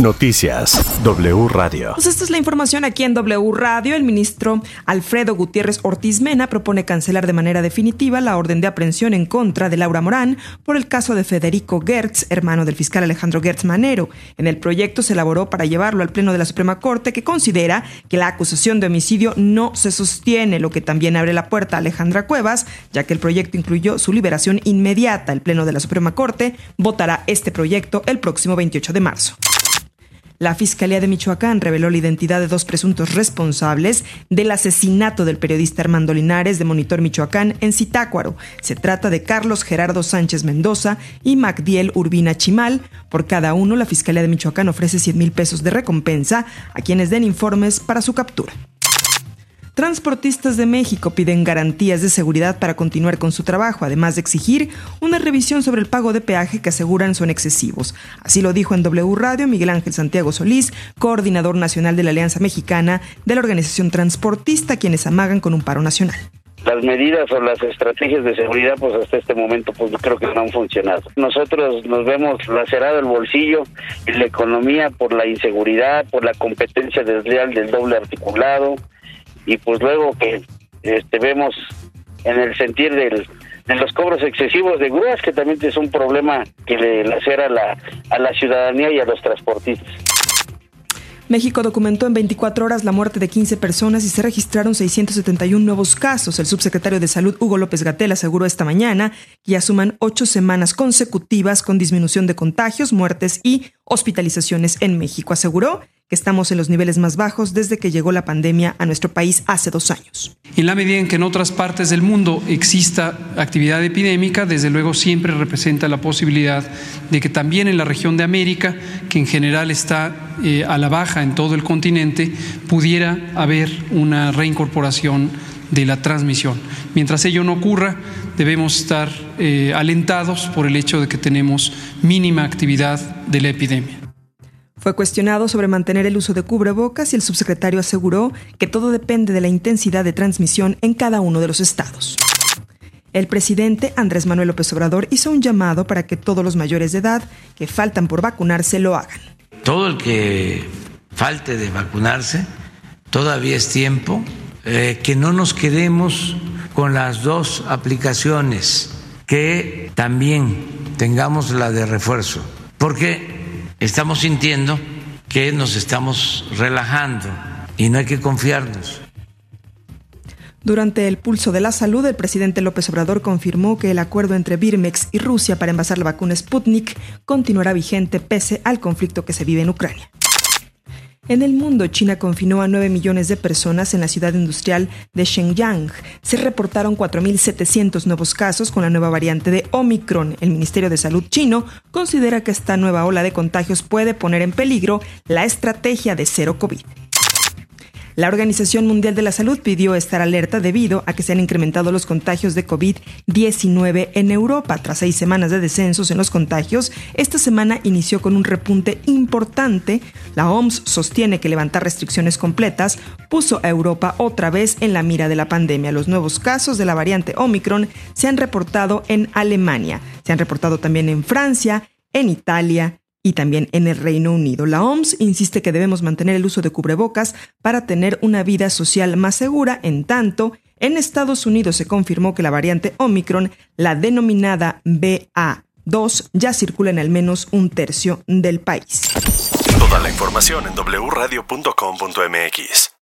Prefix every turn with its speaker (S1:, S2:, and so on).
S1: Noticias W Radio.
S2: Pues esta es la información aquí en W Radio. El ministro Alfredo Gutiérrez Ortiz Mena propone cancelar de manera definitiva la orden de aprehensión en contra de Laura Morán por el caso de Federico Gertz, hermano del fiscal Alejandro Gertz Manero. En el proyecto se elaboró para llevarlo al Pleno de la Suprema Corte que considera que la acusación de homicidio no se sostiene, lo que también abre la puerta a Alejandra Cuevas, ya que el proyecto incluyó su liberación inmediata. El Pleno de la Suprema Corte votará este proyecto el próximo 28 de marzo. La Fiscalía de Michoacán reveló la identidad de dos presuntos responsables del asesinato del periodista Armando Linares de Monitor Michoacán en Zitácuaro. Se trata de Carlos Gerardo Sánchez Mendoza y Magdiel Urbina Chimal. Por cada uno, la Fiscalía de Michoacán ofrece 100 mil pesos de recompensa a quienes den informes para su captura. Transportistas de México piden garantías de seguridad para continuar con su trabajo, además de exigir una revisión sobre el pago de peaje que aseguran son excesivos. Así lo dijo en W Radio Miguel Ángel Santiago Solís, coordinador nacional de la Alianza Mexicana de la Organización Transportista, quienes amagan con un paro nacional
S3: las medidas o las estrategias de seguridad pues hasta este momento pues creo que no han funcionado. Nosotros nos vemos lacerado el bolsillo y la economía por la inseguridad, por la competencia desleal del doble articulado, y pues luego que este, vemos en el sentir del, de los cobros excesivos de grúas, que también es un problema que le lacera a la, a la ciudadanía y a los transportistas.
S2: México documentó en 24 horas la muerte de 15 personas y se registraron 671 nuevos casos. El subsecretario de Salud, Hugo López Gatel, aseguró esta mañana que ya suman ocho semanas consecutivas con disminución de contagios, muertes y hospitalizaciones en México. Aseguró que estamos en los niveles más bajos desde que llegó la pandemia a nuestro país hace dos años.
S4: En la medida en que en otras partes del mundo exista actividad epidémica, desde luego siempre representa la posibilidad de que también en la región de América, que en general está eh, a la baja en todo el continente, pudiera haber una reincorporación de la transmisión. Mientras ello no ocurra, debemos estar eh, alentados por el hecho de que tenemos mínima actividad de la epidemia.
S2: Fue cuestionado sobre mantener el uso de cubrebocas y el subsecretario aseguró que todo depende de la intensidad de transmisión en cada uno de los estados. El presidente Andrés Manuel López Obrador hizo un llamado para que todos los mayores de edad que faltan por vacunarse lo hagan.
S5: Todo el que falte de vacunarse, todavía es tiempo, eh, que no nos quedemos con las dos aplicaciones, que también tengamos la de refuerzo, porque estamos sintiendo que nos estamos relajando y no hay que confiarnos.
S2: Durante el pulso de la salud, el presidente López Obrador confirmó que el acuerdo entre Birmex y Rusia para envasar la vacuna Sputnik continuará vigente pese al conflicto que se vive en Ucrania. En el mundo, China confinó a 9 millones de personas en la ciudad industrial de Shenyang. Se reportaron 4.700 nuevos casos con la nueva variante de Omicron. El Ministerio de Salud chino considera que esta nueva ola de contagios puede poner en peligro la estrategia de cero COVID. La Organización Mundial de la Salud pidió estar alerta debido a que se han incrementado los contagios de COVID-19 en Europa. Tras seis semanas de descensos en los contagios, esta semana inició con un repunte importante. La OMS sostiene que levantar restricciones completas puso a Europa otra vez en la mira de la pandemia. Los nuevos casos de la variante Omicron se han reportado en Alemania, se han reportado también en Francia, en Italia y también en el Reino Unido. La OMS insiste que debemos mantener el uso de cubrebocas para tener una vida social más segura, en tanto, en Estados Unidos se confirmó que la variante Omicron, la denominada BA2, ya circula en al menos un tercio del país.
S1: Toda la información en wradio.com.mx.